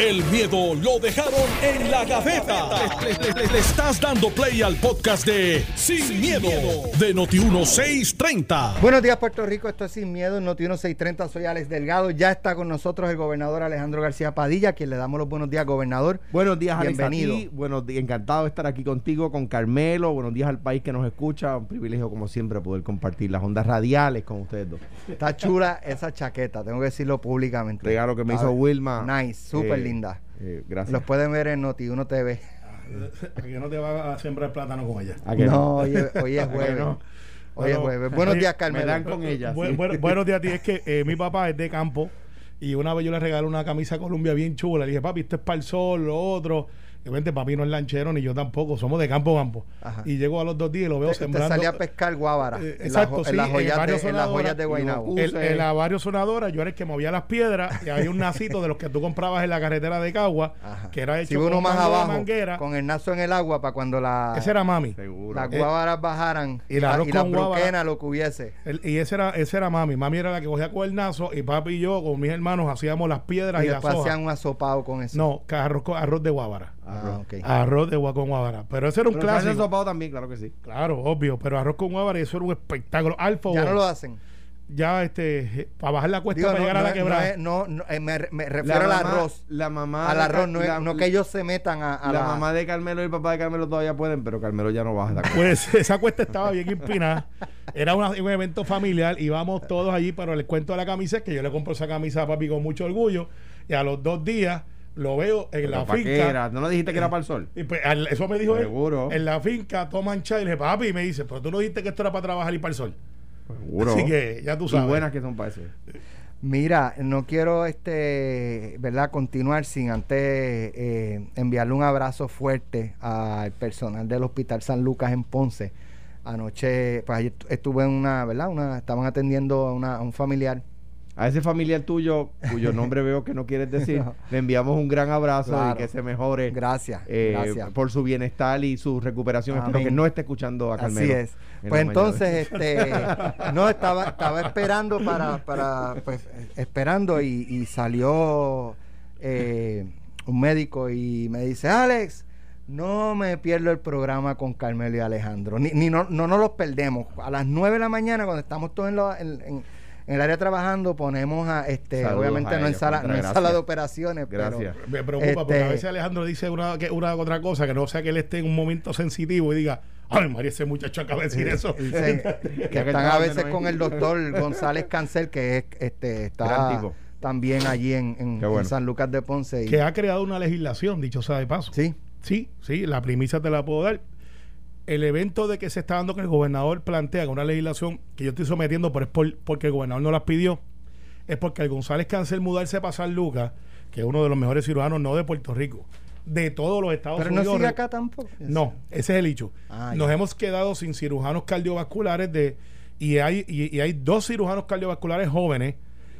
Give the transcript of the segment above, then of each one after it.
El miedo lo dejaron en la gaveta. Le, le- le- le estás dando play al podcast de Sin, miedo, de Noti1630. Buenos días, Puerto Rico. Esto es Sin Miedo, en Noti 1630. Soy Alex Delgado. Ya está con nosotros el gobernador Alejandro García Padilla, a quien le damos los buenos días, gobernador. Buenos días, Alex. Bienvenido. a ti. Buenos días, encantado de estar aquí contigo, con Carmelo. Buenos días al país que nos escucha. Un privilegio, como siempre, poder compartir las ondas radiales con ustedes dos. Está chula esa chaqueta, tengo que decirlo públicamente. Regalo que me A hizo ver, Wilma. Nice, súper Eh, linda. eh, gracias. Los pueden ver en Noti 1 TV. que no te va a sembrar plátano con ella. ¿A que No, hoy es, hoy es ¿A que jueves. no? Hoy es Bueno, jueves. Buenos días, Me Carmelo. dan con ella. Bu- sí. bueno- buenos días a ti. Es que eh, mi papá es de campo y una vez yo le regalé una camisa Columbia bien chula. Le dije, papi, esto es para el sol, lo otro. Y vente, papi no es lanchero ni yo tampoco. Somos de campo a campo. Ajá. Y llego a los dos días y lo veo sembrando. salía a pescar guábara. Eh, en, exacto, las, jo- sí, en las en joyas de, en las joyas de Guaynabo. El, en la barrio sonadora, yo era el que movía las piedras y había un nacito de los que tú comprabas en la carretera de Cagua, Ajá. que era hecho Si uno con más abajo, manguera. con el nazo en el agua para cuando la, Ese era mami. Seguro. las Eh, guávaras bajaran y arroz y guábara. broquenas lo que hubiese. El- y ese era, ese era mami. Mami era la que cogía con el nazo y papi y yo con mis hermanos hacíamos las piedras Y y, las después hojas. hacían un asopado con eso. No, arroz, con- arroz de guábara. Ah, ok. Arroz de gua- con guábara. Pero ese era un Pero clásico. sopado también, claro que sí. Claro, obvio. Pero arroz con guábara y eso era un espectáculo. Alfa Ya no lo hacen. ya este, para bajar la cuesta Digo, para no, llegar a no la es- quebrada. no no, no, eh, me, me refiero La al mamá- arroz. La mamá. Al de arroz, no, la- no que ellos se metan a, a la, la, mamá de Carmelo y el papá de Carmelo todavía pueden, pero Carmelo ya no baja la cuesta. Pues esa cuesta estaba bien empinada. Era una- un evento familiar. Íbamos todos allí, pero el cuento de la camisa que yo le compro esa camisa a papi con mucho orgullo. Y a los dos días lo veo en la ¿Para qué finca. era? ¿No le dijiste que era para el sol? Y pues, al- eso me dijo él. Seguro. En la finca toman chai. Y le dije, papi, y me dice, pero tú no dijiste que esto era para trabajar y para el sol. Seguro. Así que ya tú Y sabes. buenas que son para eso. Mira, no quiero este, ¿verdad? continuar sin antes eh, enviarle un abrazo fuerte al personal del Hospital San Lucas en Ponce. Anoche, pues ayer estuve en una, ¿verdad? Una, estaban atendiendo a, una- a un familiar. A ese familiar tuyo, cuyo nombre veo que no quieres decir, No. le enviamos un gran abrazo Claro. y que se mejore Gracias, eh, gracias. por su bienestar y su recuperación. Espero Amén. que no esté escuchando a Carmelo. Así es. en Pues la entonces, este, no, estaba, estaba esperando para, para pues, esperando y, y salió eh, un médico y me dice, Alex, no me pierdo el programa con Carmelo y Alejandro. Ni, ni no, no nos los perdemos. A las 9 de la mañana, cuando estamos todos en, en- en- en el área trabajando, ponemos a, este, Saludos obviamente a no en ellos, sala, contra, no en sala de operaciones, pero- Gracias. Me preocupa porque Este- a veces Alejandro dice una, que- una otra cosa que no sea que él esté en un momento sensitivo y diga, ay, María, ese muchacho acaba de decir eso. Que que están a veces con el doctor González Cancel, que es, este, está también allí en, en- bueno. en San Lucas de Ponce. y- que ha creado una legislación, dicho sea de paso. sí, Sí, sí, la primicia te la puedo dar. El evento de que se está dando que el gobernador plantea una legislación que yo estoy sometiendo, pero es por- porque el gobernador no las pidió, es porque el González Cancel mudarse para San Lucas, que es uno de los mejores cirujanos, no de Puerto Rico, de todos los Estados pero no Unidos. sigue acá tampoco. No, ese es el hecho. Ah, Nos ya. hemos quedado sin cirujanos cardiovasculares de y hay y, y hay dos cirujanos cardiovasculares jóvenes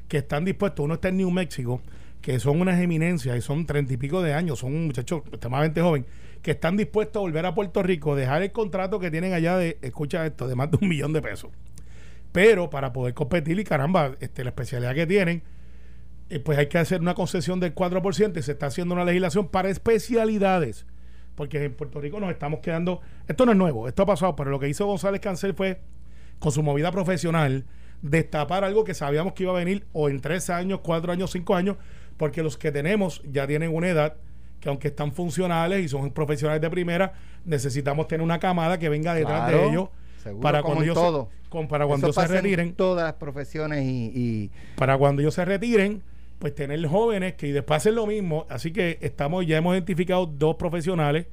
que están dispuestos. Uno está en New México, que son unas eminencias y son treinta y pico de años, son muchachos extremadamente joven, que están dispuestos a volver a Puerto Rico, dejar el contrato que tienen allá de, escucha esto, de más de un millón de pesos. Pero para poder competir y caramba, este, la especialidad que tienen, eh, pues hay que hacer una concesión del 4% y se está haciendo una legislación para especialidades. Porque en Puerto Rico nos estamos quedando. Esto no es nuevo, esto ha pasado, pero lo que hizo González Cancel fue, con su movida profesional, destapar algo que sabíamos que iba a venir o en tres años, cuatro años, cinco años, porque los que tenemos ya tienen una edad que aunque están funcionales y son profesionales de primera, necesitamos tener una camada que venga detrás Claro, de ellos seguro, para como cuando ellos todo. se, con- para cuando Eso se retiren todas las profesiones y, y para cuando ellos se retiren, pues tener jóvenes que después hacen lo mismo. Así que estamos, ya hemos identificado dos profesionales.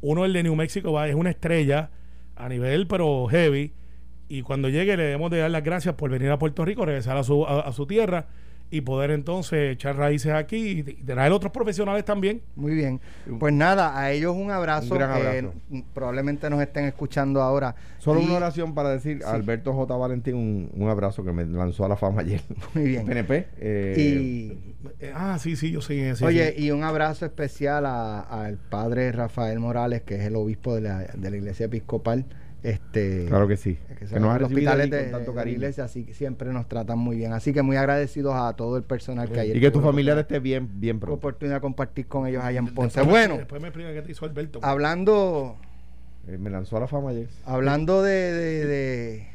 Uno, el de New Mexico, va, es una estrella a nivel, pero heavy. Y cuando llegue, le debemos de dar las gracias por venir a Puerto Rico, regresar a su, a, a su tierra y poder entonces echar raíces aquí y, traer otros profesionales también. Muy bien. Pues nada, a ellos un abrazo. Un gran eh, abrazo. probablemente nos estén escuchando ahora. Solo Y- una oración para decir a Alberto J. Valentín un, un abrazo que me lanzó a la fama ayer. Muy bien. PNP. eh, Y, Eh, ah, sí, sí, yo sí. sí, oye, sí. y un abrazo especial a- al padre Rafael Morales, que es el obispo de la, de la iglesia episcopal Este, Claro que sí. que Que nos los hospitales de, con tanto de cariño. iglesia, así que siempre nos tratan muy bien. Así que muy agradecidos a todo el personal que hay. Y que tu familiar esté bien, bien pronto. oportunidad de compartir con ellos allá en Ponce. Después- Bueno, Después me explica qué te hizo Alberto. hablando, Eh, me lanzó a la fama ayer. hablando de, de, de,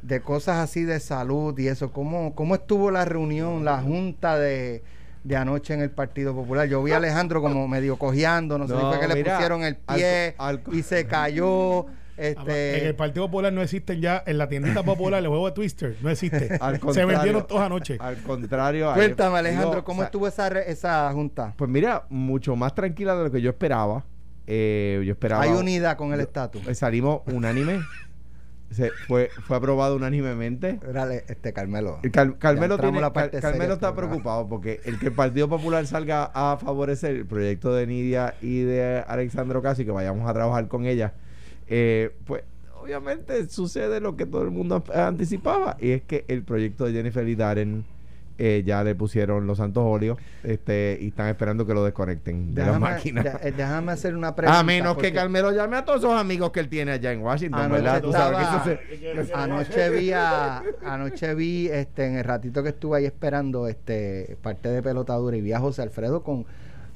de cosas así de salud y eso, ¿cómo, cómo estuvo la reunión, la junta de, de anoche en el Partido Popular? Yo vi a Alejandro como medio cojeando, no sé si fue que le pusieron el al- pie al- y se cayó. Ah, En Este, el Partido Popular no existen ya, en la tiendita popular, el juego de Twister, no existe. Al Se vendieron todos anoche. Al contrario. cuéntame, Alejandro, ¿cómo o sea, estuvo esa, re- esa junta? Pues mira, mucho más tranquila de lo que yo esperaba. Eh, yo esperaba. Hay unidad con el estatus. eh, Salimos unánime. Se, fue, fue aprobado unánimemente. Dale, este Carmelo. El Car- Carmelo, tiene- la parte está programa. preocupado porque el que el Partido Popular salga a favorecer el proyecto de Nidia y de Alexandro Casi, que vayamos a trabajar con ella, eh, pues obviamente sucede lo que todo el mundo anticipaba, y es que el proyecto de Jennifer y Darren eh, ya le pusieron los santos óleos este, y están esperando que lo desconecten de Déjame, máquinas. de- eh, déjame hacer una pregunta. A menos que Carmelo llame a todos esos amigos que él tiene allá en Washington, Anoche ¿verdad? Tú sabes que eso se- Anoche vi, a- anoche vi este, en el ratito que estuve ahí esperando este parte de pelotadura y vi a José Alfredo con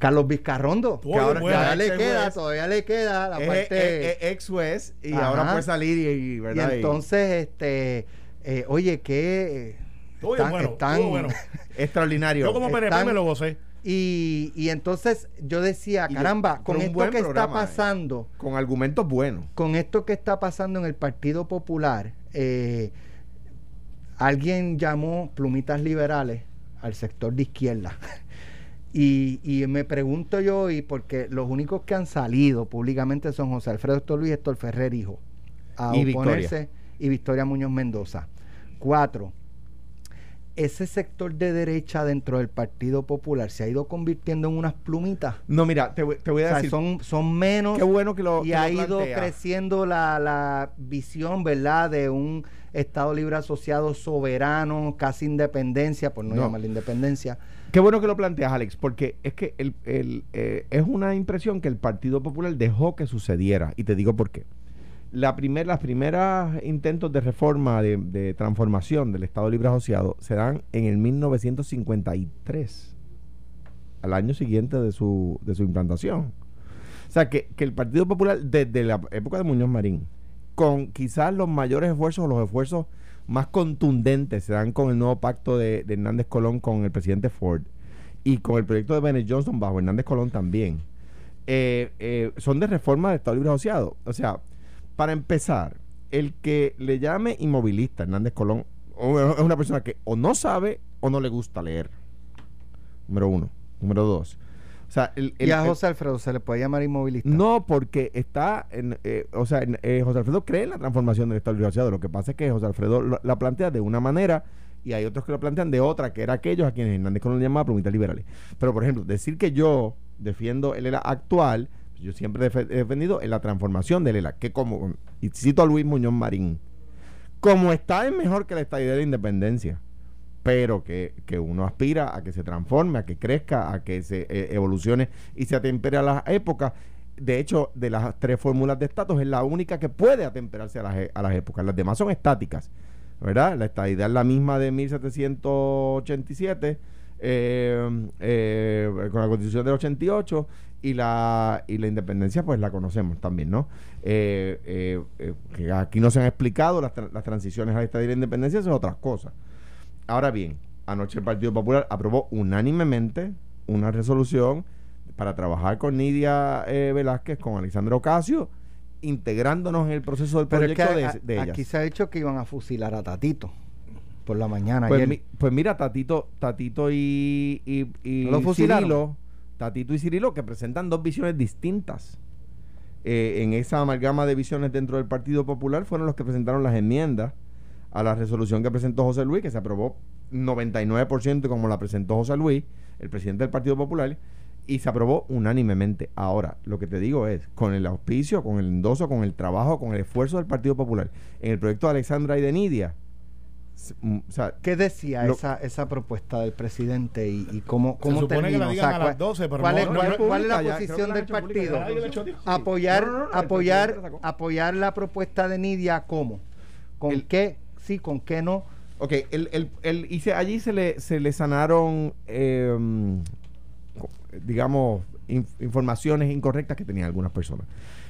Carlos Vizcarrondo. Estuvo Que ahora bueno. todavía le queda, todavía le queda la es, parte. es- es ex juez y Ajá. ahora puede salir y, ¿verdad? Y- entonces, este, eh, oye, que Estuvo bien bueno, extraordinario. Yo como PNP están- me lo gocé. y, y entonces yo decía, yo- caramba, con esto que está eh. pasando, con argumentos buenos. con esto que está pasando en el Partido Popular, eh, alguien llamó plumitas liberales al sector de izquierda. Y, y me pregunto yo, y porque los únicos que han salido públicamente son José Alfredo Héctor Luis Héctor Ferrer, hijo, a Y oponerse, y Victoria Muñoz Mendoza. Cuatro, ese sector de derecha dentro del Partido Popular se ha ido convirtiendo en unas plumitas. No, mira, te, voy- te voy O a sea, decir. son, son menos qué bueno que lo y que ha lo ido creciendo la, la visión, ¿verdad?, de un Estado libre asociado soberano, casi independencia, por no, No. llamarle independencia. Qué bueno que lo planteas, Alex, porque es que eh, es una impresión que el Partido Popular dejó que sucediera. Y te digo por qué. La primer, las primeras intentos de reforma, de, transformación del Estado Libre Asociado se dan en el 1953, al año siguiente de su, de su implantación. O sea, que, que el Partido Popular, desde la época de Muñoz Marín, con quizás los mayores esfuerzos, los esfuerzos más contundentes se dan con el nuevo pacto de, de Hernández Colón con el presidente Ford y con el proyecto de Bennett Johnson bajo Hernández Colón también. Eh, eh, son de reforma del Estado Libre Asociado. O sea, para empezar, el que le llame inmovilista Hernández Colón es una persona que o no sabe o no le gusta leer. Número uno. Número dos. O sea, el, el- y a José Alfredo se le puede llamar inmovilista. no, porque está en, eh, o sea, en- eh, José Alfredo cree en la transformación del Estado Libre. Lo que pasa es que José Alfredo lo- la plantea de una manera y hay otros que lo plantean de otra, que era aquellos a quienes Hernández Colón llamaba plumitas liberales. Pero, por ejemplo, decir que yo defiendo el ELA actual, yo siempre he defendido en la transformación del ELA, que como, y cito a Luis Muñoz Marín, como está es mejor que la estadía de la independencia pero que, que uno aspira a que se transforme, a que crezca, a que se eh, evolucione y se atempere a las épocas. De hecho, de las tres fórmulas de estatus es la única que puede atemperarse a las, e- a las épocas. Las demás son estáticas, ¿verdad? La estadidad es la misma de 1787, eh, eh, con la constitución del 88 y la, y la independencia pues la conocemos también, ¿no? Eh, eh, eh, que aquí no se han explicado las, las transiciones a la estadía y la independencia, eso es otras cosas. Ahora bien, anoche el Partido Popular aprobó unánimemente una resolución para trabajar con Nidia eh, Velázquez, con Alexandra Ocasio, integrándonos en el proceso del Pero es que proyecto a- de, de ellas. aquí se ha dicho que iban a fusilar a Tatito por la mañana Pues, ayer. mi- pues mira, Tatito, Tatito y, y, y ¿No lo? Cirilo, Tatito y Cirilo, que presentan dos visiones distintas. Eh, en esa amalgama de visiones dentro del Partido Popular fueron los que presentaron las enmiendas a la resolución que presentó José Luis, que se aprobó 99% como la presentó José Luis, el presidente del Partido Popular, y se aprobó unánimemente. Ahora, lo que te digo es, con el auspicio, con el endoso, con el trabajo, con el esfuerzo del Partido Popular, en el proyecto de Alexandra y de Nidia, mm, o sea, ¿Qué decía Lo- esa, esa propuesta del presidente y, y cómo, Se cómo supone que la terminó? O digan sea, a ¿cuál- las 12, pero ¿cuál, no- es, no- cuál- no es cuál es la posición la del pública partido? Apoyar, No, no, no, el apoyar, apoyar la propuesta de Nidia, ¿cómo? ¿Con El- qué? Sí, ¿con qué no? Ok, el, y allí se le, se le sanaron, co- digamos, in- informaciones incorrectas que tenían algunas personas.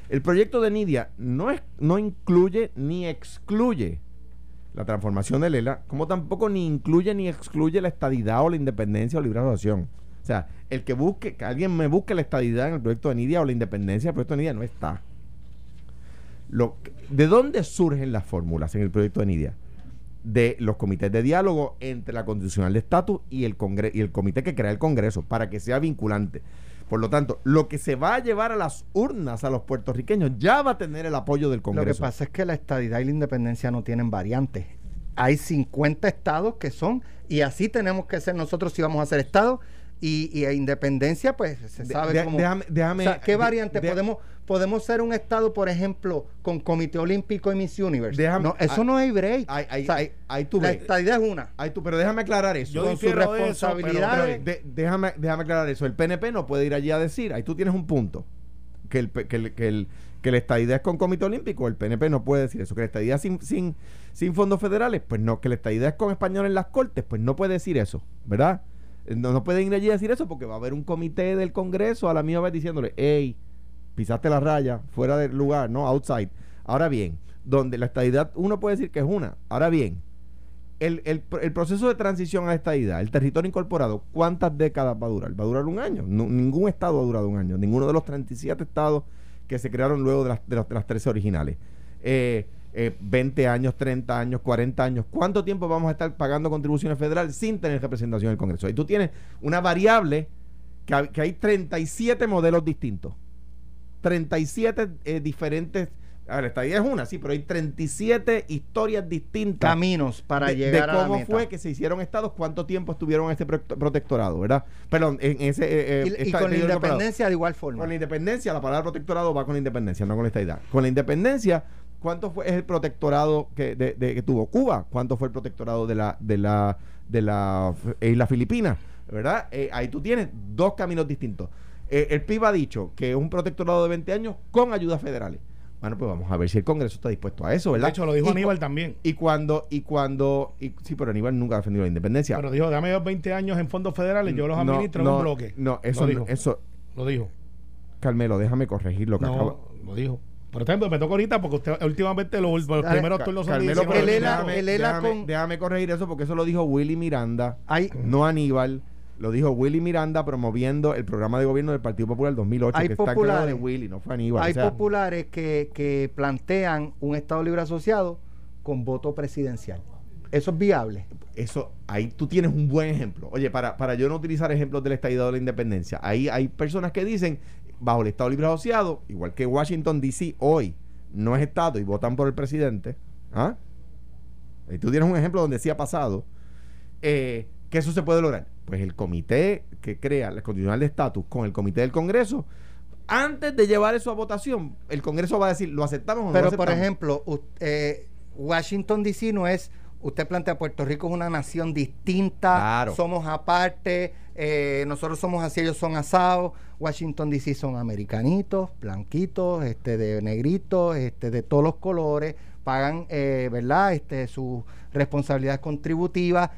El proyecto de Nidia no, es, no incluye ni excluye la transformación de Lela, como tampoco ni incluye ni excluye la estadidad o la independencia o libre asociación. O sea, el que busque, que alguien me busque la estadidad en el proyecto de Nidia o la independencia del proyecto de Nidia no está. Lo, ¿De dónde surgen las fórmulas en el proyecto de Nidia? De los comités de diálogo entre la constitucional de estatus y el congre y el comité que crea el Congreso para que sea vinculante. Por lo tanto, lo que se va a llevar a las urnas a los puertorriqueños ya va a tener el apoyo del Lo que Congreso. pasa es que la estadidad y la independencia no tienen variantes. Hay 50 estados que son, y así tenemos que ser nosotros si vamos a ser estados, y, y a independencia, pues se sabe de- cómo. déjame, déjame- O sea, ¿Qué variante? de- podemos, podemos ser un estado, por ejemplo, con Comité Olímpico y Miss Universe. Déjame- no, eso ah, no hay break. Ahí, ahí, O sea, ahí- ahí tú la es una. Ahí tú, pero déjame aclarar eso. Yo con eso, pero- responsabilidades. De- déjame, déjame aclarar eso. El PNP no puede ir allí a decir, ahí tú tienes un punto, que el, que el, que el, que la estadidad es con comité olímpico, el PNP no puede decir eso, que la estadidad sin, sin, sin fondos federales, pues no, que la estadidad es con español en las cortes, pues no puede decir eso, ¿verdad? Eh, No, no pueden ir allí a decir eso porque va a haber un comité del Congreso a la misma vez diciéndole, hey, pisaste la raya, fuera del lugar, ¿no? Outside. Ahora bien, donde la estadidad uno puede decir que es una. Ahora bien, el, el, pr- el proceso de transición a la estadidad, el territorio incorporado, ¿cuántas décadas va a durar? Va a durar un año. No- ningún estado ha durado un año. Ninguno de los 37 estados que se crearon luego de las, de las, de las 13 originales. Eh, eh, 20 años, 30 años, 40 años. ¿Cuánto tiempo vamos a estar pagando contribuciones federales sin tener representación en el Congreso? Y tú tienes una variable que, hay- que hay 37 modelos distintos. 37 eh, diferentes. A ver, esta idea es una, sí, pero hay 37 historias distintas Caminos para de, llegar de a la cómo fue que se hicieron estados, cuánto tiempo estuvieron en este pro- protectorado, ¿verdad? Perdón, en ese. eh, eh, y, y con la independencia de igual forma. Con la independencia, la palabra protectorado va con la independencia, no con la estadidad. Con la independencia, ¿cuánto fue el protectorado que, de- de- que tuvo Cuba? ¿Cuánto fue el protectorado de la de la de la isla Filipina? ¿Verdad? Eh, ahí tú tienes dos caminos distintos. Eh, el PIB ha dicho que es un protectorado de 20 años con ayudas federales. Bueno, pues vamos a ver si el Congreso está dispuesto a eso, ¿verdad? De hecho, lo dijo Y Aníbal también. Y cuando, y cuando, y, sí, pero Aníbal nunca ha defendido la independencia. Pero dijo, dame yo 20 años en fondos federales, yo los No, administro en un bloque. No, eso, lo no- dijo. eso, Lo dijo. Carmelo, déjame corregir lo que No, acabo. lo dijo. Por ejemplo, me toca ahorita porque usted últimamente los, los Dale, primeros turnos son de Carmelo, pero el ELA- déjame, el ELA déjame- con- déjame corregir eso porque eso lo dijo Willy Miranda, Hay, no Aníbal. Lo dijo Willy Miranda promoviendo el programa de gobierno del Partido Popular 2008, Hay que está populares. encargado de Willy, no fue Aníbal. hay o sea, populares que, que plantean un Estado Libre Asociado con voto presidencial. Eso es viable. eso, ahí tú tienes un buen ejemplo. Oye, para, para yo no utilizar ejemplos del estado de la independencia, ahí hay personas que dicen, bajo el Estado Libre Asociado, igual que Washington DC hoy no es Estado y votan por el presidente, ¿ah? Ahí tú tienes un ejemplo donde sí ha pasado, eh, que eso se puede lograr. Pues el comité que crea la constitucional de estatus con el comité del Congreso, antes de llevar eso a votación, el Congreso va a decir, ¿lo aceptamos o no lo Pero, por aceptamos?". ejemplo, eh, Washington DC no es, usted plantea Puerto Rico es una nación distinta, Claro. somos aparte, eh, nosotros somos así, ellos son asados, Washington DC son americanitos, blanquitos, este de negritos, este de todos los colores, pagan, eh, ¿verdad? Este sus responsabilidades contributivas,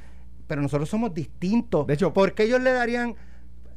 pero nosotros somos distintos. De hecho- ¿por qué ellos le darían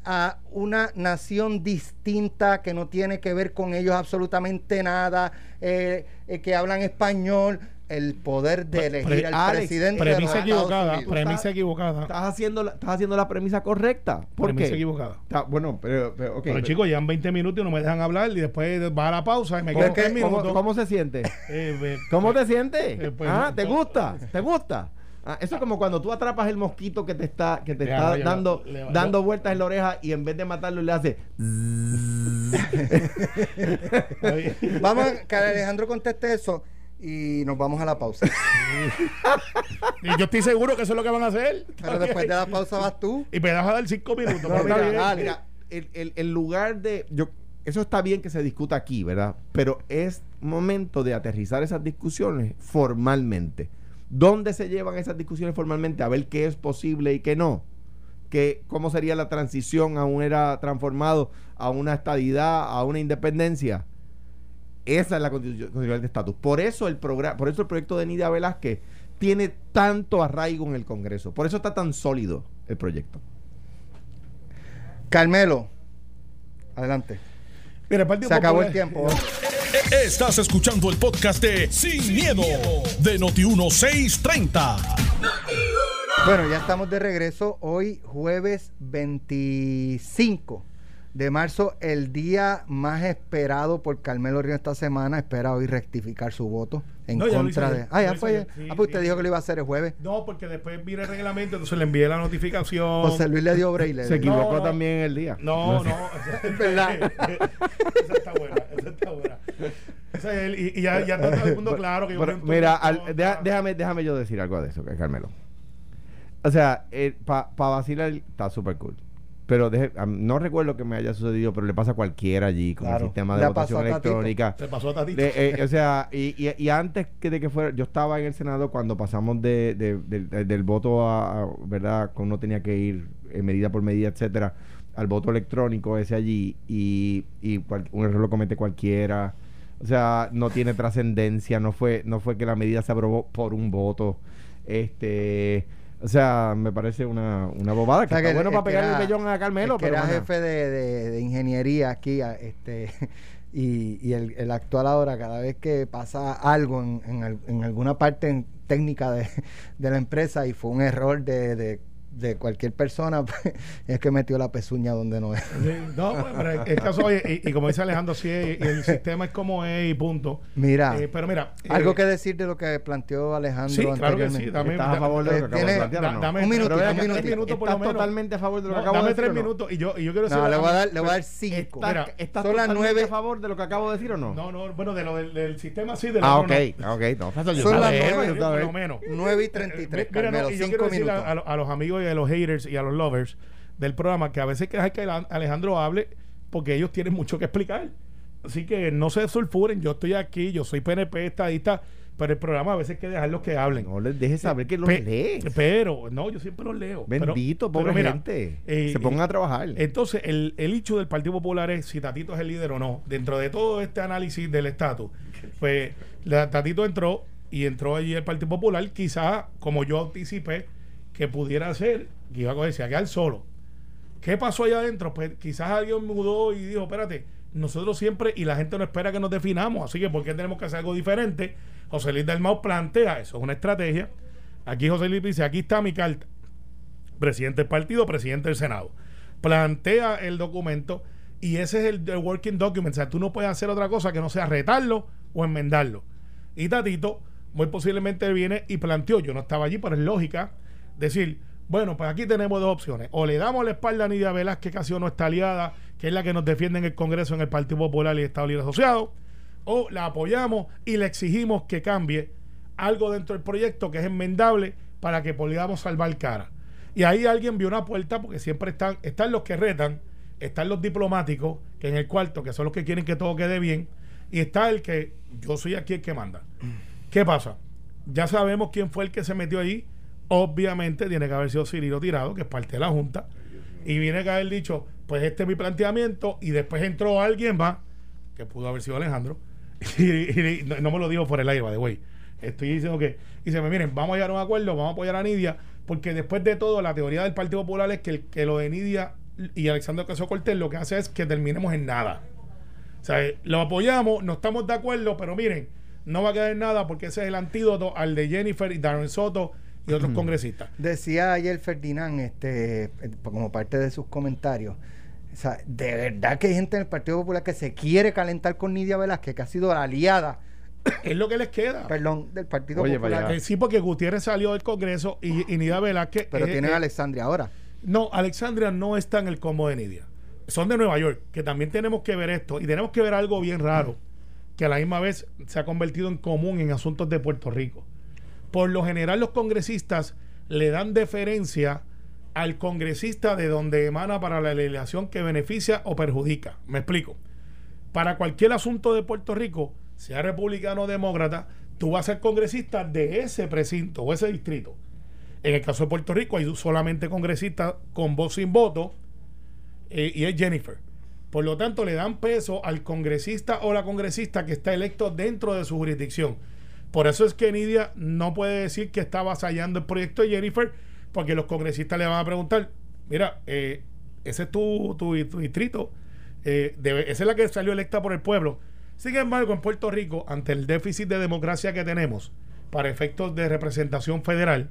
a una nación distinta que no tiene que ver con ellos absolutamente nada, eh, eh, que hablan español, el poder de elegir pre- al Alex, presidente de los Premisa Estados equivocada, Unidos. premisa equivocada. Estás haciendo, la, estás haciendo la premisa correcta. ¿Por Premisa qué? equivocada. Está- bueno, pero, pero, ok, Pero pero- chicos, llevan 20 minutos y no me dejan hablar y después va a la pausa y me ¿Cómo, quedan 3 cómo- cómo se siente? Eh, ¿Cómo te sientes? eh, pues, ah, ¿Te pues, gusta? ¿Te gusta? Ah, eso es como cuando tú atrapas el mosquito que te está, que te Ya, está ya, dando, le- le- dando vueltas en la oreja y en vez de matarlo le hace. Vamos a que Alejandro conteste eso y nos vamos a la pausa. y yo estoy seguro que eso es lo que van a hacer. Pero después de la pausa vas tú. Y me das a dar 5 minutos. No, mira, bien. dale. Mira, el, el- el lugar de. Yo, eso está bien que se discuta aquí, ¿verdad? Pero es momento de aterrizar esas discusiones formalmente. ¿Dónde se llevan esas discusiones formalmente? A ver qué es posible y qué no. Que, ¿Cómo sería la transición a un era transformado, a una estadidad, a una independencia? Esa es la constitución de estatus. Por eso el programa, por eso el proyecto de Nidia Velázquez tiene tanto arraigo en el Congreso. Por eso está tan sólido el proyecto. Carmelo, adelante. Se acabó el tiempo. Estás escuchando el podcast de Sin, miedo, de Noti1630. Bueno, ya estamos de regreso hoy jueves 25 de marzo, el día más esperado por Carmelo Río esta semana, espera hoy rectificar su voto en contra de. Ah, ya fue. ah, pues usted dijo que lo iba a hacer el jueves. No, porque después viene el reglamento, entonces le envié la notificación. José Luis le dio braille. Se equivocó también el día. No, no. es verdad. esa está buena, esa está buena. y, ya, ya está todo el mundo claro que yo Mira, déjame, déjame yo decir algo de eso, Carmelo. O sea, eh, para pa vacilar está súper cool. Pero no recuerdo que me haya sucedido, pero le pasa a cualquiera allí con el sistema de votación electrónica. Le pasó a Tatito. Eh, o sea, y, y, antes que de que fuera, yo estaba en el Senado cuando pasamos de, del voto a, ¿verdad? Cuando uno tenía que ir eh, medida por medida, etcétera, al voto electrónico ese allí y, y un error lo comete cualquiera. O sea, no tiene trascendencia, no fue, no fue que la medida se aprobó por un voto. Este o sea, me parece una, una bobada. Que, bueno para pegarle el pellón a Carmelo. pero era jefe de, de, ingeniería aquí. este Y, y el, el, actual ahora, cada vez que pasa algo en, en, en alguna parte técnica de, de, la empresa y fue un error de, de cualquier persona es que metió la pezuña donde no es. No, pues, pero el caso, y, como dice Alejandro, sí, el sistema es como es y punto. Mira, eh, pero mira, algo eh, que decir de lo que planteó Alejandro. Sí, claro que sí. Dame, ¿Estás a favor de lo que acabo de plantear? Dame un minuto, un minuto, por lo menos. totalmente a favor de lo que acabo de decir. Dame tres minutos y yo, y yo quiero decir. No, le voy a dar, le voy a dar cinco. Mira, ¿Estás totalmente a favor de lo que acabo de decir o no? No, no, bueno, de lo del, sistema sí, de Ah, ok, ok. No, Son las nueve y treinta y tres, Carmelo, cinco minutos. A los amigos y a los haters y a los lovers del programa que a veces que que Alejandro hable porque ellos tienen mucho que explicar. Así que no se sulfuren, yo estoy aquí, yo soy PNP, estadista, pero el programa a veces hay que dejarlos que hablen. No les dejes saber que los lees. Pero, no, yo siempre los leo. Bendito, pobre gente. Eh, se pongan a trabajar. Entonces, el, el hecho del Partido Popular es si Tatito es el líder o no. Dentro de todo este análisis del estatus, pues Tatito entró y entró allí el Partido Popular, quizás, como yo anticipé, que pudiera ser que iba a cogerse a quedar solo. ¿Qué pasó allá adentro? Pues quizás alguien mudó y dijo, espérate, nosotros siempre, y la gente no espera que nos definamos, así que ¿por qué tenemos que hacer algo diferente? José Luis del Mau plantea, eso es una estrategia. Aquí José Luis dice, aquí está mi carta. Presidente del partido, presidente del Senado. Plantea el documento y ese es el, working document. O sea, tú no puedes hacer otra cosa que no sea retarlo o enmendarlo. Y Tatito muy posiblemente viene y planteó, yo no estaba allí, pero es lógica, decir, bueno, pues aquí tenemos dos opciones. O le damos la espalda a Nidia Velázquez, que ha sido nuestra aliada, que es la que nos defiende en el Congreso, en el Partido Popular y Estado Libre Asociado. O la apoyamos y le exigimos que cambie algo dentro del proyecto que es enmendable para que podamos salvar cara. Y ahí alguien vio una puerta, porque siempre están, están los que retan, están los diplomáticos, que en el cuarto, que son los que quieren que todo quede bien, y está el que yo soy aquí el que manda. ¿Qué pasa? Ya sabemos quién fue el que se metió ahí Obviamente tiene que haber sido Cirilo Tirado, que es parte de la Junta, y viene que haber dicho, pues este es mi planteamiento, y después entró alguien más, que pudo haber sido Alejandro, y, no, me lo digo por el aire, de güey. Estoy diciendo que, y se me miren, vamos a llegar a un acuerdo, vamos a apoyar a Nidia, porque después de todo, la teoría del Partido Popular es que, que lo de Nidia y Alexandro Casio Cortés lo que hace es que terminemos en nada. O sea, lo apoyamos, no estamos de acuerdo, pero miren, no va a quedar nada porque ese es el antídoto al de Jennifer y Darren Soto y otros congresistas. Decía ayer Ferdinand, este, como parte de sus comentarios, o sea, de verdad que hay gente en el Partido Popular que se quiere calentar con Nidia Velázquez, que ha sido la aliada. Es lo que les queda. Perdón, del Partido Popular. Eh, sí, porque Gutiérrez salió del Congreso y, Nidia Velázquez. Pero tienen a Alexandria ahora. No, Alexandria no está en el combo de Nidia. Son de Nueva York, que también tenemos que ver esto. Y tenemos que ver algo bien raro, que a la misma vez se ha convertido en común en asuntos de Puerto Rico por lo general los congresistas le dan deferencia al congresista de donde emana para la legislación que beneficia o perjudica. Me explico. Para cualquier asunto de Puerto Rico, sea republicano o demócrata, tú vas a ser congresista de ese precinto o ese distrito. En el caso de Puerto Rico hay solamente congresistas con voz sin voto eh, y es Jennifer. Por lo tanto, le dan peso al congresista o la congresista que está electo dentro de su jurisdicción. Por eso es que Nidia no puede decir que está avasallando el proyecto de Jennifer, porque los congresistas le van a preguntar, mira, eh, ese es tu, tu, distrito, eh, esa es la que salió electa por el pueblo. Sin embargo, en Puerto Rico, ante el déficit de democracia que tenemos para efectos de representación federal,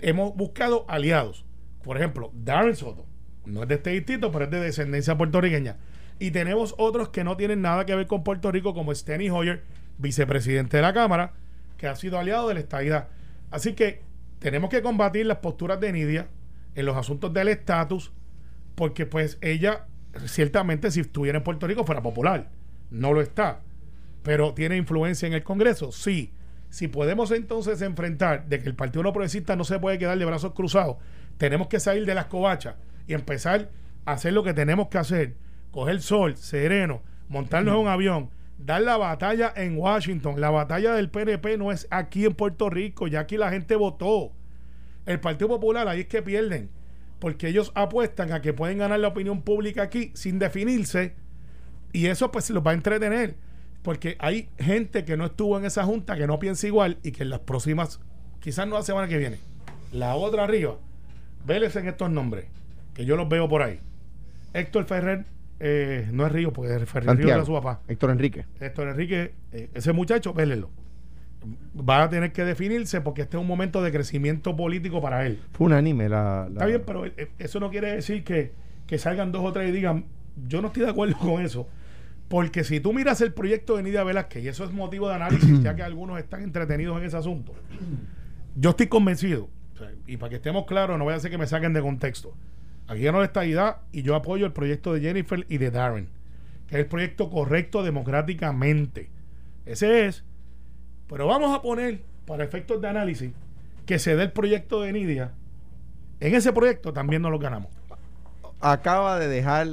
hemos buscado aliados. Por ejemplo, Darren Soto, no es de este distrito, pero es de descendencia puertorriqueña. Y tenemos otros que no tienen nada que ver con Puerto Rico, como Steny Hoyer, vicepresidente de la Cámara, que ha sido aliado de la estadidad. Así que tenemos que combatir las posturas de Nidia en los asuntos del estatus, porque pues ella ciertamente si estuviera en Puerto Rico fuera popular, no lo está, pero tiene influencia en el Congreso, sí. Si podemos entonces enfrentar de que el Partido No Progresista no se puede quedar de brazos cruzados, tenemos que salir de las covachas y empezar a hacer lo que tenemos que hacer, coger sol, sereno, montarnos en un avión, dar la batalla en Washington. La batalla del PNP no es aquí en Puerto Rico, ya aquí la gente votó. El Partido Popular ahí es que pierden, porque ellos apuestan a que pueden ganar la opinión pública aquí sin definirse y eso pues los va a entretener, porque hay gente que no estuvo en esa junta, que no piensa igual y que en las próximas, quizás no la semana que viene, la otra arriba, veles en estos nombres, que yo los veo por ahí. Héctor Ferrer eh, no es Río, porque Ferrer Río era su papá. Héctor Enrique. Héctor Enrique, eh, ese muchacho, vélelo. Va a tener que definirse porque este es un momento de crecimiento político para él. Fue unánime la, Está bien, pero eh, eso no quiere decir que, que salgan dos o tres y digan, yo no estoy de acuerdo con eso. Porque si tú miras el proyecto de Nidia Velázquez, y eso es motivo de análisis, ya que algunos están entretenidos en ese asunto, yo estoy convencido, y para que estemos claros, no voy a hacer que me saquen de contexto. Aquí no está idea y yo apoyo el proyecto de Jennifer y de Darren, que es el proyecto correcto democráticamente. Ese es. Pero vamos a poner, para efectos de análisis, que se dé el proyecto de Nidia. En ese proyecto también no lo ganamos acaba de dejar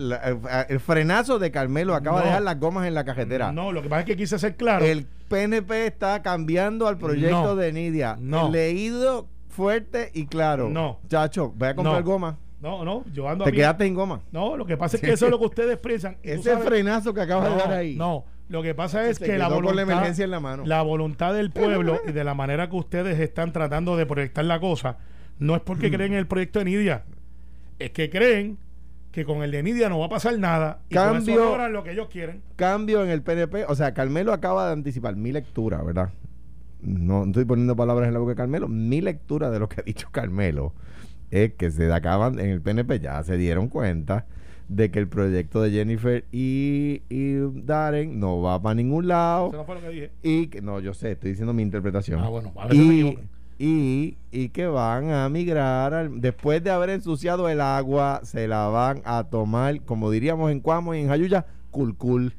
el frenazo de Carmelo acaba de dejar las gomas en la cajetera. No, lo que pasa es que quise ser claro. El PNP está cambiando al proyecto de Nidia. No. Leído fuerte y claro. No. Chacho, voy a comprar goma. No, no, yo ando Te quedaste en goma. No, lo que pasa es que eso es lo que ustedes expresan. Ese frenazo que acaba de dar ahí. No, lo que pasa es que la voluntad, la, emergencia en la, mano. la voluntad del pueblo y de la manera que ustedes están tratando de proyectar la cosa, no es porque creen en el proyecto de Nidia, es que creen que con el de Nidia no va a pasar nada y cambio, lo que ellos quieren. Cambio en el PNP, o sea, Carmelo acaba de anticipar mi lectura, ¿verdad? No, estoy poniendo palabras en la boca de Carmelo, mi lectura de lo que ha dicho Carmelo es que se acaban en el PNP ya se dieron cuenta de que el proyecto de Jennifer y, y Darren no va para ningún lado. Eso no fue lo que dije. Y que, no, yo sé, estoy diciendo mi interpretación. Ah, bueno, a veces y, y, y que van a migrar después de haber ensuciado el agua se la van a tomar como diríamos en Cuamo y en Jayuya culcul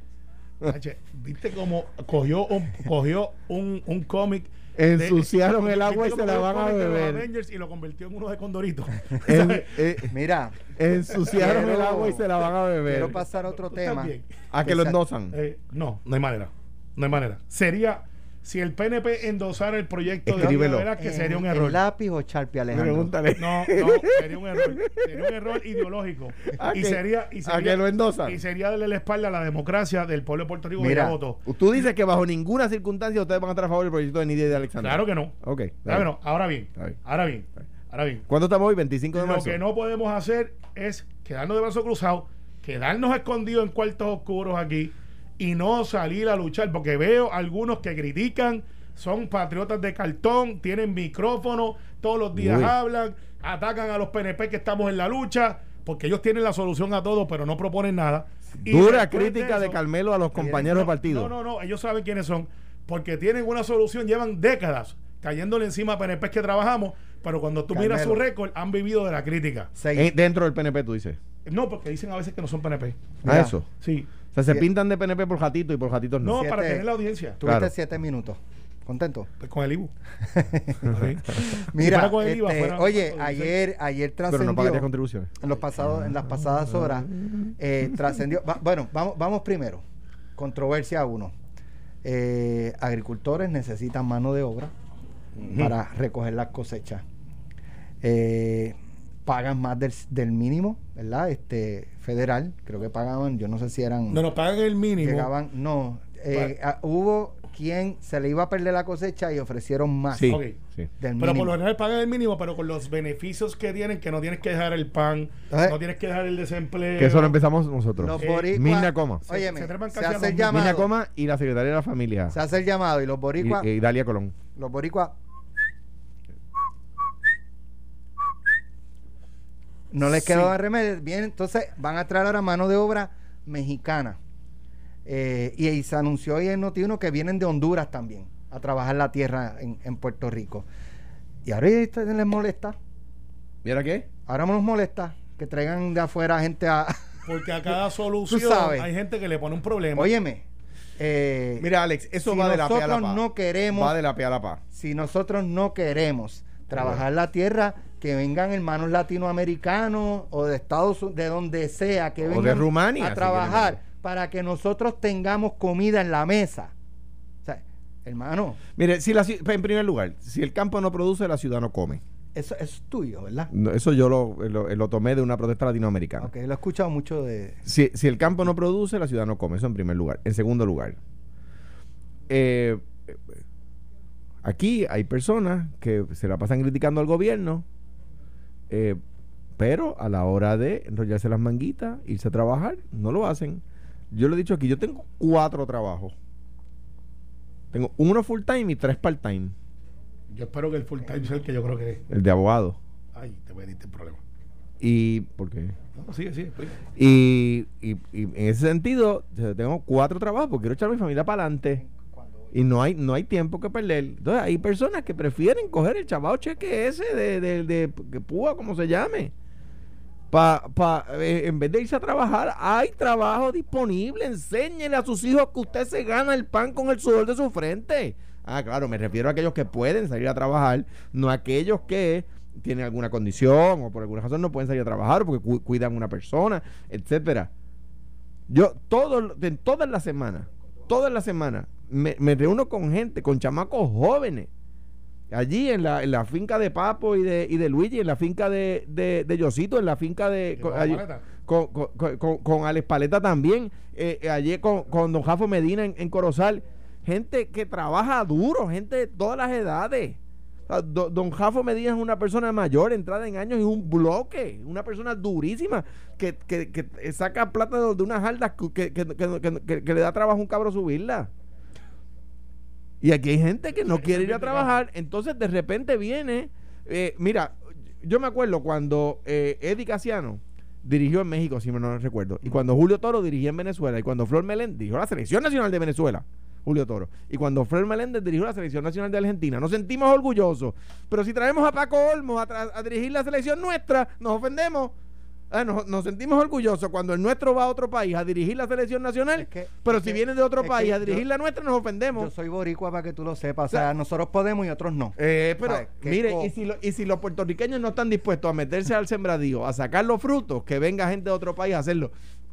viste cómo cogió un, cogió un, un cómic ensuciaron el agua y se la van a beber. Y lo convirtió en uno de Condorito. Eh, mira ensuciaron el agua y se la van a beber. quiero pasar a otro tema. a que lo endosan eh, no no hay manera no hay manera. Sería si el PNP endosara el proyecto de Rivera, que sería un error. lápiz o Charpi Alejandro? Pregúntale. No, no, sería un error. Sería un error ideológico. y, sería, y sería, ¿A que lo endosan? Y sería darle la espalda a la democracia del pueblo de Puerto Rico Mira, voto. Tú dices que bajo ninguna circunstancia ustedes van a estar a favor del proyecto de Nidia y de Alexander. Claro que no. Ok. Claro que no. Ahora bien, ahora bien, ahora bien. ¿Cuándo estamos hoy? 25 de marzo. Lo que no podemos hacer es quedarnos de brazos cruzados, quedarnos escondidos en cuartos oscuros aquí y no salir a luchar, porque veo algunos que critican son patriotas de cartón, tienen micrófono, todos los días hablan, atacan a los PNP que estamos en la lucha, porque ellos tienen la solución a todo, pero no proponen nada. Dura crítica de, Carmelo a los compañeros de partido. No, no, no, ellos saben quiénes son, porque tienen una solución, llevan décadas cayéndole encima a PNP que trabajamos, pero cuando tú miras su récord, han vivido de la crítica. Eh, dentro del PNP, tú dices. No, porque dicen a veces que no son PNP. ¿A ah, eso? Sí. Sea, se pintan de PNP por jatito y por jatitos no. No, para tener la audiencia. Tuviste siete minutos. ¿Contento? Pues con el IBU. Mira, este, oye, ayer, ayer trascendió. Pero no contribuciones. En, los pasados, en las pasadas horas, eh, trascendió. bueno, vamos, vamos primero. Controversia uno. Eh, agricultores necesitan mano de obra para recoger las cosechas. Eh, pagan más del, del mínimo, ¿verdad? Este federal, creo que pagaban, yo no sé si eran No nos pagan el mínimo. llegaban, no, eh, hubo quien se le iba a perder la cosecha y ofrecieron más Sí, Ok. sí. del Pero mínimo. por lo general pagan el mínimo, pero con los beneficios que tienen, que no tienes que dejar el pan, no tienes que dejar el desempleo. Que eso lo empezamos nosotros. Los Eh, boricuas, Mina Coma. óyeme, Se- se se, hace el mil. Mina llamado, Coma y la secretaria de la familia. se hace el llamado y los boricuas, Y, y Dalia Colón. los boricuas no les quedó Sí. remedio, bien, entonces van a traer ahora mano de obra mexicana. Eh, y, y se anunció hoy en Notiuno que vienen de Honduras también a trabajar la tierra en, en Puerto Rico. Y ahora les molesta, ¿Mira qué? ahora nos molesta que traigan de afuera gente a... Porque a cada solución sabes. hay gente que le pone un problema. Óyeme, eh, Mira, Alex, eso si va de la P a la nosotros no queremos Va de la P a la pa. si nosotros no queremos trabajar la tierra, que vengan hermanos latinoamericanos o de Estados Unidos, de donde sea, que de vengan Rumania, a trabajar para que nosotros tengamos comida en la mesa. O sea, hermano, Mire, si la, en primer lugar, si el campo no produce, la ciudad no come. eso, eso es tuyo, ¿verdad? No, eso yo lo, lo- lo tomé de una protesta latinoamericana. Ok, lo he escuchado mucho de... Si, si el campo no produce, la ciudad no come. Eso en primer lugar. En segundo lugar, eh, aquí hay personas que se la pasan criticando al gobierno, eh, pero a la hora de enrollarse las manguitas, irse a trabajar, no lo hacen. Yo lo he dicho aquí, yo tengo cuatro trabajos. Tengo uno full time y tres part time. Yo espero que el full time sea el que yo creo que es. El de abogado. Ay, te voy a decir el problema. Y, ¿por qué? No, sigue, sigue. Y, y- y en ese sentido, tengo cuatro trabajos porque quiero echar a mi familia para adelante. Y no hay, no hay tiempo que perder. Entonces, hay personas que prefieren coger el chavado cheque ese de, de, de, que púa, como se llame. Pa, pa, eh, en vez de irse a trabajar, hay trabajo disponible. Enséñele a sus hijos que usted se gana el pan con el sudor de su frente. Ah, claro, me refiero a aquellos que pueden salir a trabajar, no a aquellos que tienen alguna condición o por alguna razón no pueden salir a trabajar porque cu- cuidan una persona, etcétera. Yo todo, en todas las semanas, todas las semanas, me, me reúno con gente, con chamacos jóvenes. Allí en la, en la finca de Papo y de, y de Luigi, en la finca de, de, de Yosito, en la finca de... con, allí- con, con, Alex Paleta también, eh, eh, con, con Don Jafo Medina en, en Corozal. Gente que trabaja duro, gente de todas las edades. Do- don Jafo Medina es una persona mayor, entrada en años y un bloque, una persona durísima que, que- que saca plata de, de unas haldas que, que- le da trabajo a un cabro subirla. Y aquí hay gente que no quiere ir a trabajar, entonces de repente viene, eh, mira, yo me acuerdo cuando eh, Eddie Casiano dirigió en México, si me no recuerdo, y cuando Julio Toro dirigía en Venezuela, y cuando Flor Meléndez dirigió la Selección Nacional de Venezuela, Julio Toro, y cuando Flor Meléndez dirigió la Selección Nacional de Argentina, nos sentimos orgullosos, pero si traemos a Paco Olmos a, dirigir la selección nuestra, nos ofendemos. Ah, nos, nos sentimos orgullosos cuando el nuestro va a otro país a dirigir la selección nacional, Es que- pero si que- viene de otro país a dirigir yo- la nuestra, nos ofendemos. Yo soy boricua para que tú lo sepas. O sea, sea, nosotros podemos y otros no. Eh, pero mire, co- y si, lo- y si los puertorriqueños no están dispuestos a meterse al sembradío, a sacar los frutos, que venga gente de otro país a hacerlo.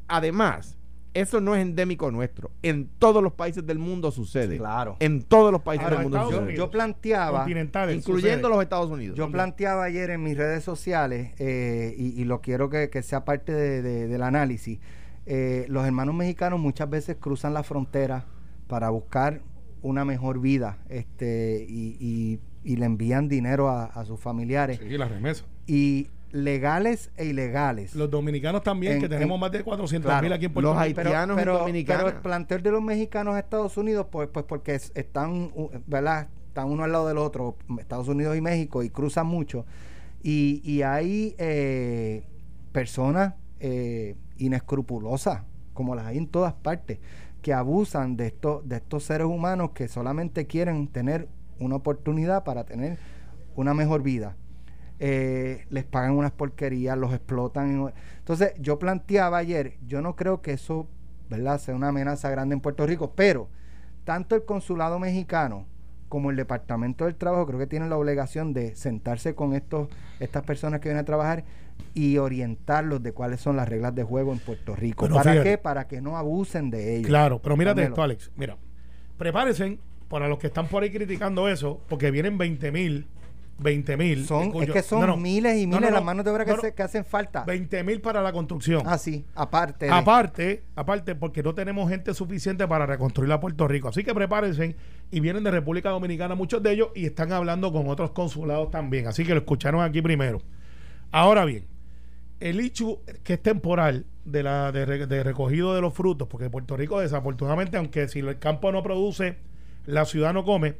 Además, eso no es endémico nuestro. En todos los países del mundo sucede. Claro. En todos los países Ahora, del mundo Estados sucede. yo, Unidos. yo planteaba, incluyendo sucede. los Estados Unidos. yo planteaba ayer en mis redes sociales eh, y, y lo quiero que, que sea parte de- de- del análisis. eh, los hermanos mexicanos muchas veces cruzan la frontera para buscar una mejor vida, este y, y- y le envían dinero a, a sus familiares Sí, las remesas. y legales e ilegales. Los dominicanos también, En- que tenemos en- más de 400 mil aquí en Puerto Los Rico. haitianos en Dominicana. pero el planteo de los mexicanos a Estados Unidos, pues, pues porque es- están, ¿verdad? Están uno al lado del otro, Estados Unidos y México, y cruzan mucho. Y, y hay eh, personas eh, inescrupulosas, como las hay en todas partes, que abusan de estos, de estos seres humanos que solamente quieren tener una oportunidad para tener una mejor vida. Eh, les pagan unas porquerías, los explotan. Entonces, yo planteaba ayer, yo no creo que eso, ¿verdad?, sea una amenaza grande en Puerto Rico, pero tanto el consulado mexicano como el Departamento del Trabajo creo que tienen la obligación de sentarse con estos estas personas que vienen a trabajar y orientarlos de cuáles son las reglas de juego en Puerto Rico. ¿Para fíjate. qué? Para que no abusen de ellos. Claro, pero mírate Dámelo. esto, Alex. Mira, prepárense para los que están por ahí criticando eso, porque vienen 20 mil 20 mil. Son, es que son miles y miles las manos de obra que, que, hacen falta. 20 mil para la construcción. Ah, sí, aparte. Aparte, aparte, porque no tenemos gente suficiente para reconstruir a Puerto Rico. Así que prepárense y vienen de República Dominicana muchos de ellos y están hablando con otros consulados también. Así que lo escucharon aquí primero. Ahora bien, el hecho que es temporal de la de, de recogido de los frutos, porque Puerto Rico desafortunadamente, aunque si el campo no produce, la ciudad no come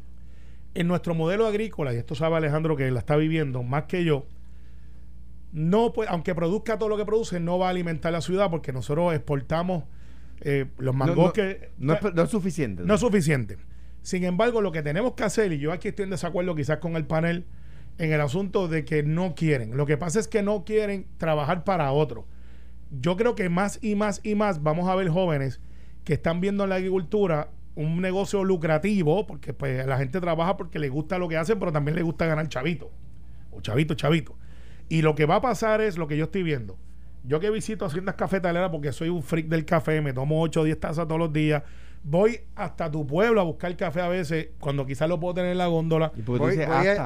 en nuestro modelo agrícola, y esto sabe Alejandro que la está viviendo más que yo, no aunque produzca todo lo que produce, no va a alimentar la ciudad porque nosotros exportamos eh, los mangos que... No es, suficiente. No es suficiente. Sin embargo, lo que tenemos que hacer, y yo aquí estoy en desacuerdo quizás con el panel, en el asunto de que no quieren. Lo que pasa es que no quieren trabajar para otro. Yo creo que más y más y más vamos a ver jóvenes que están viendo en la agricultura un negocio lucrativo, porque pues la gente trabaja porque le gusta lo que hacen, pero también le gusta ganar chavito. O chavito, chavito. Y lo que va a pasar es lo que yo estoy viendo. Yo que visito haciendas cafetaleras porque soy un freak del café, me tomo 8 o 10 tazas todos los días. Voy hasta tu pueblo a buscar café a veces, cuando quizás lo puedo tener en la góndola. voy,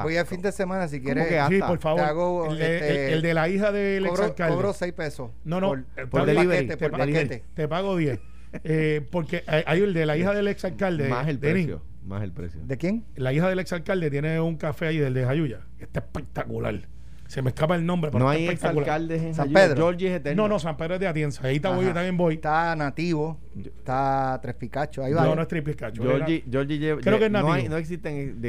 voy, a, fin de semana si quieres. Sí, por favor. Este, el, de la hija del cobro, exalcalde. Cobro 6 pesos. No, no. Por, delivery, por paquete. Te pago 10. Eh, porque hay, el de la hija del exalcalde. Más el precio. Más el precio. ¿De quién? La hija del exalcalde tiene un café ahí del de Jayuya. Está espectacular. Se me escapa el nombre, pero no hay exalcaldes en San Pedro. No, no, San Pedro es de Atienza. Ahí está voy, también voy. Está nativo. Está Tres Picachos. Ahí va. No, no es Tres Picachos. Georgie, Georgie lleva, Creo que es nativo. No, hay, no existen,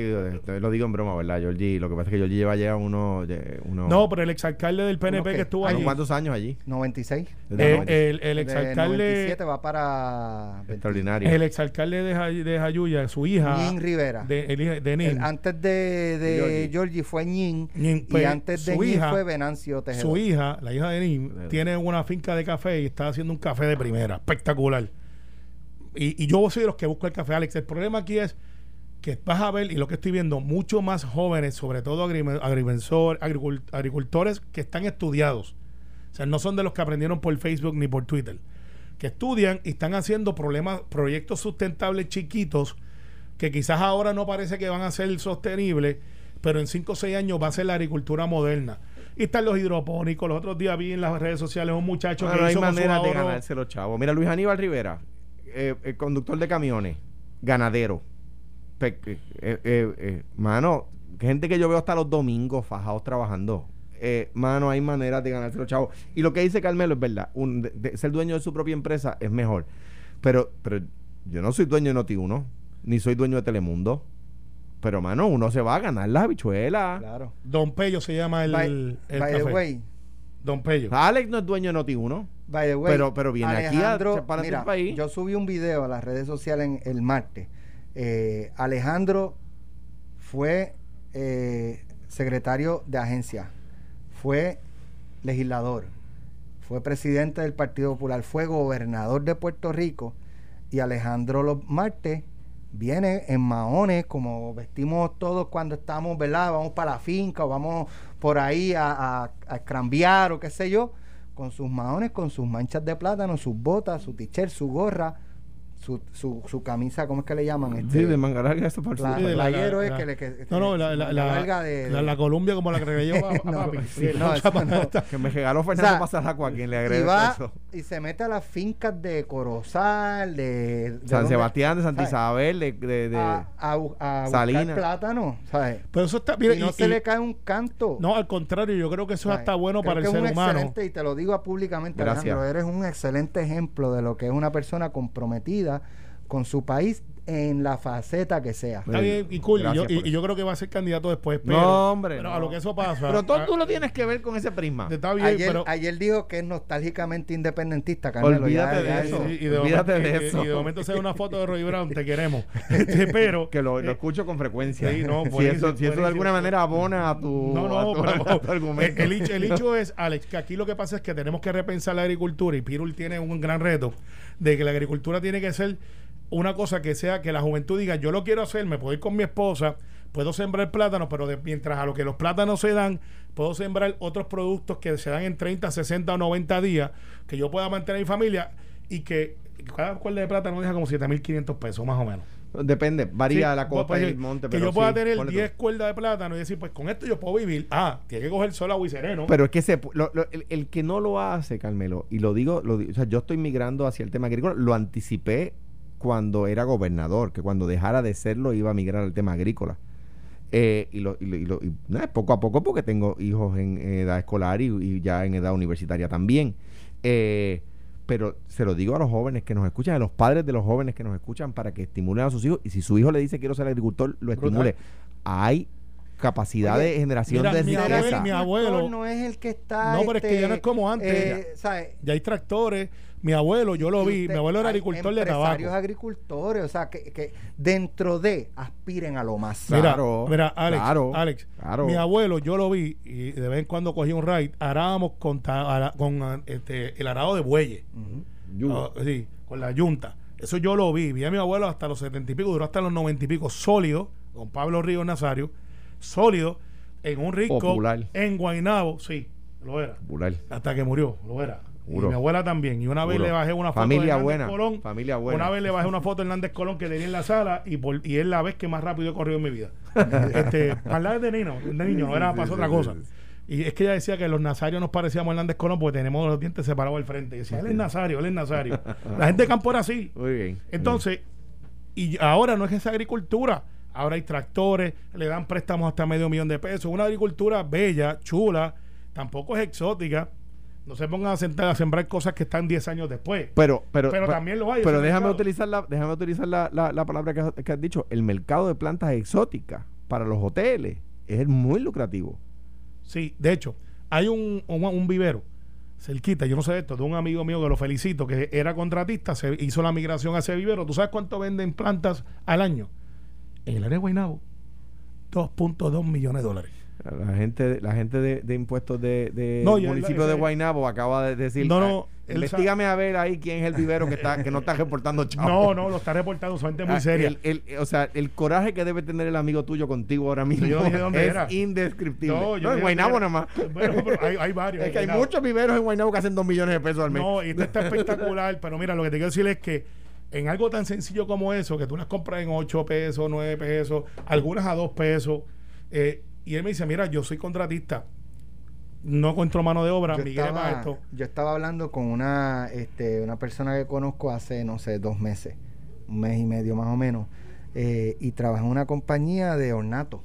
lo digo en broma, ¿verdad? Georgie, lo que pasa es que Georgie lleva ya uno, uno No, pero el exalcalde del PNP que estuvo allí. ¿Cuántos años allí? 96. Eh, el, el exalcalde. 97 va para. Extraordinario. El exalcalde de, de Jayuya, su hija. Nin Rivera. De, el, de Nin. antes de, de Georgie. fue Nin. y pues, antes de Fue Venancio. Su hija, la hija de Nim, tiene una finca de café y está haciendo un café de primera, espectacular. Y, yo soy de los que busco el café, Alex. El problema aquí es que vas a ver, y lo que estoy viendo, mucho más jóvenes, sobre todo agricultores que están estudiados. O sea, no son de los que aprendieron por Facebook ni por Twitter. Que estudian y están haciendo problemas, proyectos sustentables chiquitos que quizás ahora no parece que van a ser sostenibles, pero en 5 o 6 años va a ser la agricultura moderna. Y están los hidropónicos. Los otros días vi en las redes sociales un muchacho que hay manera de ganarse los chavos. Mira, Luis Aníbal Rivera, eh, el conductor de camiones, ganadero. Eh, eh, mano, gente que yo veo hasta los domingos fajados trabajando. mano, hay maneras de ganarse los chavos. Y lo que dice Carmelo es verdad. Un, ser dueño de su propia empresa es mejor. Pero, pero yo no soy dueño de Noti1, ni soy dueño de Telemundo. Pero, mano, uno se va a ganar las habichuelas. Claro. Don Pello se llama el, by, el by The way, Don Pello. Alex no es dueño de Noti1. By the way, pero, pero viene aquí a para el país. Yo subí un video a las redes sociales en, el martes. Eh, Alejandro fue eh, secretario de agencia, fue legislador, fue presidente del Partido Popular, fue gobernador de Puerto Rico y Alejandro los martes viene en maones, como vestimos todos cuando estamos, ¿verdad? Vamos para la finca o vamos por ahí a, a, a o qué sé yo, con sus maones, con sus manchas de plátano, sus botas, su t-shirt, su gorra, su, su, su, camisa, ¿cómo es que le llaman? Este, sí, de manga larga, eso por la, la, playero es que le que, No, no, la, la, larga de, la, Columbia como la que le llevo a, no, Que me regaló Fernando o sea, a quien le agregue y va, Y se mete a las fincas de Corozal, de, San Sebastián, de Santa Isabel, de, de, de a, a, a plátano, ¿sabes? Pero eso está y no se le cae un canto. No, al contrario, yo creo que eso está bueno para el ser humano. Excelente, y te lo digo públicamente, Alejandro, eres un excelente ejemplo de lo que es una persona comprometida con su país en la faceta que sea. Está bien, y cool. Y yo, creo que va a ser candidato después. Pero, no, hombre. Pero a lo que eso pasa. Pero todo tú lo tienes que ver con ese prisma. Está bien, ayer, pero, ayer dijo que es nostálgicamente independentista, Carmelo. Olvídate de eso. Y, de Olvídate momento, de eso. Y, de momento se ve una foto de Roy Brown, te queremos. Este, pero. Que lo, lo, escucho con frecuencia. Sí, no, si, eso, si eso de alguna manera abona a tu, no, no, a tu, argumento. El, el, hecho es, Alex, que aquí lo que pasa es que tenemos que repensar la agricultura y Pirul tiene un gran reto de que la agricultura tiene que ser una cosa que sea que la juventud diga, yo lo quiero hacer, me puedo ir con mi esposa, puedo sembrar plátanos, pero mientras a lo que los plátanos se dan, puedo sembrar otros productos que se dan en 30, 60 o 90 días, que yo pueda mantener mi familia y que cada cuerda de plátano deja como 7.500 pesos más o menos. Depende, varía Sí, la costa pues, y el monte. Que pero yo pueda sí, tener ponle tú. 10 cuerdas de plátano y decir, pues con esto yo puedo vivir. Ah, tiene que coger sol, agua y sereno. Pero es que se, lo- lo- el, el que no lo hace, Carmelo, y lo digo, lo o sea, yo estoy migrando hacia el tema agrícola, lo anticipé cuando era gobernador, que cuando dejara de serlo iba a migrar al tema agrícola. Eh, y lo, y lo- y lo- y nada, poco a poco, porque tengo hijos en edad escolar y, y ya en edad universitaria también. Eh, pero se lo digo a los jóvenes que nos escuchan, a los padres de los jóvenes que nos escuchan, para que estimulen a sus hijos. Y si su hijo le dice quiero ser agricultor, lo Brutal. estimule. Hay capacidad Oye, de generación mira, de mi riqueza. abuelo- mi abuelo- no es el que está. No, pero es que ya no es como antes. eh. Ya hay tractores. Mi abuelo, yo lo vi. usted- Mi abuelo era agricultor de tabaco. agricultores, o sea, que, que dentro de aspiren a lo más. Mira, Claro, mira, Alex, claro, Alex, claro. mi abuelo, yo lo vi y de vez en cuando cogía un ride, arábamos con, ta- ara- con ah, este, el arado de bueyes. Ah, sí, con la yunta. Eso yo lo vi. Vi a mi abuelo hasta los setenta y pico, duró hasta los noventa y pico, sólido, con Pablo Ríos Nazario, sólido, en un risco, Popular. en Guainabo, sí, lo era. Popular. Hasta que murió, lo era. Y mi abuela también. Y una vez le bajé una foto Familia de buena, Colón. familia buena. Una vez le bajé una foto de Hernández Colón que tenía en la sala y, por, y es la vez que más rápido he corrido en mi vida. este, hablar de niño, de niño, no era para otra cosa. Y es que ella decía que los nazarios nos parecíamos a Hernández Colón porque tenemos los dientes separados al frente. Y decía, él es nazario, él es nazario. La gente de campo era así. Muy bien. Entonces, y ahora no es esa agricultura. Ahora hay tractores, le dan préstamos hasta medio millón de pesos. Una agricultura bella, chula, tampoco es exótica. No se pongan a, sentar, a sembrar cosas que están 10 años después. Pero, pero, Pero también lo hay, Pero déjame mercado. utilizar la, déjame utilizar la, la, la palabra que has, que has dicho. El mercado de plantas exóticas para los hoteles es muy lucrativo. Sí, de hecho, hay un, un, un vivero cerquita, yo no sé esto, de un amigo mío que lo felicito, que era contratista, se hizo la migración a ese vivero. ¿Tú sabes cuánto venden plantas al año? En el área de Guaynabo, 2.2 millones de dólares. La gente, la gente de, de impuestos de, de No, municipio de Guaynabo acaba de decir, No, no, "Ah, investígame a ver ahí quién es el vivero que está que no está reportando chavos. No, no, lo está reportando, son gente muy Ah, seria. el- el- o sea, el coraje que debe tener el amigo tuyo contigo ahora mismo Yo dije dónde es era. indescriptible. No, No, yo en Guaynabo nada más. Bueno, pero hay, hay varios. es que hay muchos viveros en Guaynabo que hacen dos millones de pesos al mes. No, y esto está espectacular, pero mira, lo que te quiero decir es que en algo tan sencillo como eso, que tú las compras en 8 pesos, 9 pesos, algunas a 2 pesos, eh, y él me dice, mira, yo soy contratista, no encuentro mano de obra, yo, para estaba, esto. yo estaba hablando con una, este, una persona que conozco hace, no sé, dos meses, un mes y medio más o menos, eh, y trabaja en una compañía de ornato,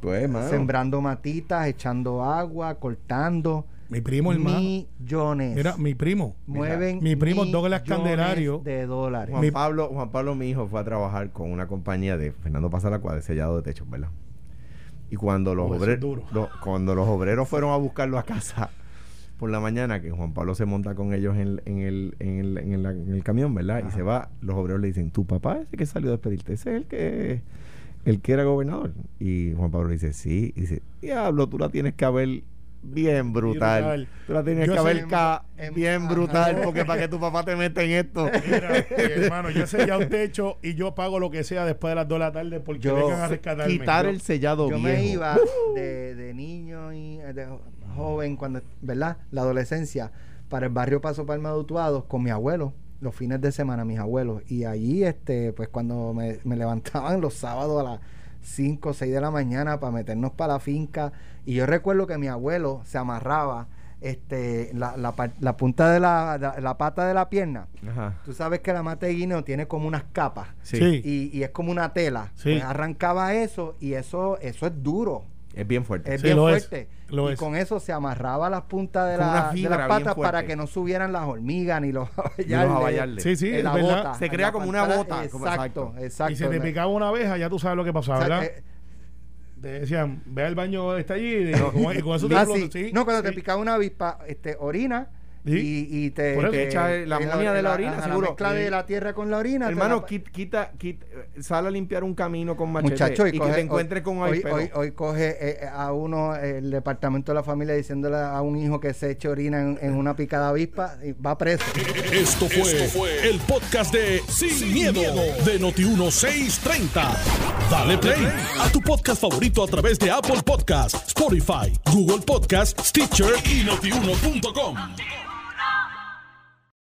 Pues, mano. sembrando matitas, echando agua, cortando. Mi primo, hermano. Millones. Mira, mi primo. mueven mi primo Douglas Candelario. de dólares. Juan Mi- Pablo, Juan Pablo, mi hijo, fue a trabajar con una compañía de Fernando Pasaracua de sellado de techos, ¿verdad? Y cuando los Oh, obreros, cuando los obreros fueron a buscarlo a casa por la mañana, que Juan Pablo se monta con ellos en, en el, en, el, en, el, en el camión, ¿verdad? Y se va, los obreros le dicen, tu papá ese que salió a despedirte, ese es el que el que era gobernador. Y Juan Pablo le dice, sí, y dice, diablo, tú la tienes que haber bien brutal. Brutal. Tú la tienes Yo que haber em- bien ajá. brutal, porque para que tu papá te meta en esto. Mira, hermano, yo he sellado un techo y yo pago lo que sea después de las 2 de la tarde porque Yo- vengan a rescatarme. quitar Yo- el sellado Yo viejo. me iba de, de niño y eh, de jo- joven, cuando, ¿verdad? La adolescencia, para el barrio Paso Palma de Utuados con mi abuelo, los fines de semana, mis abuelos. Y allí, este, pues cuando me, me levantaban los sábados a las 5 o 6 de la mañana para meternos para la finca. Y yo recuerdo que mi abuelo se amarraba este, la, la, la punta de la, la- la pata de la pierna. Ajá. Tú sabes que la mata de guineo tiene como unas capas Sí. Sí. y, y es como una tela. Sí. Pues arrancaba eso y eso, eso es duro. Es bien fuerte. Es Sí, bien lo es, fuerte. lo y es. con eso se amarraba las puntas de, la- de las patas para que no subieran las hormigas ni los abayarles. Sí, sí, la bota, Se crea la como una bota, como- Exacto, exacto. Y si te picaba una abeja, ya tú sabes lo que o pasaba, sea, ¿verdad? eh, te decían, ve al baño, está allí, y, con, y con eso te ah, sí. sí, no, cuando te picaba una avispa, este, orina Sí. y, y te, Por eso. te- Echa la amonía de la orina, ajá, seguro. La mezcla Sí. de la tierra con la orina. Hermano, la- quit- quita, quita, eh, sale a limpiar un camino con machete Muchacho, y, y, coge- que te encuentres con hoy, hoy, hoy coge eh, a uno el departamento de la familia diciéndole a un hijo que se eche orina en, en una picada avispa y va preso. Esto fue, el podcast de Sin, miedo, de Noti1630. Dale play a tu podcast favorito a través de Apple Podcasts, Spotify, Google Podcasts, Stitcher y notiuno.com.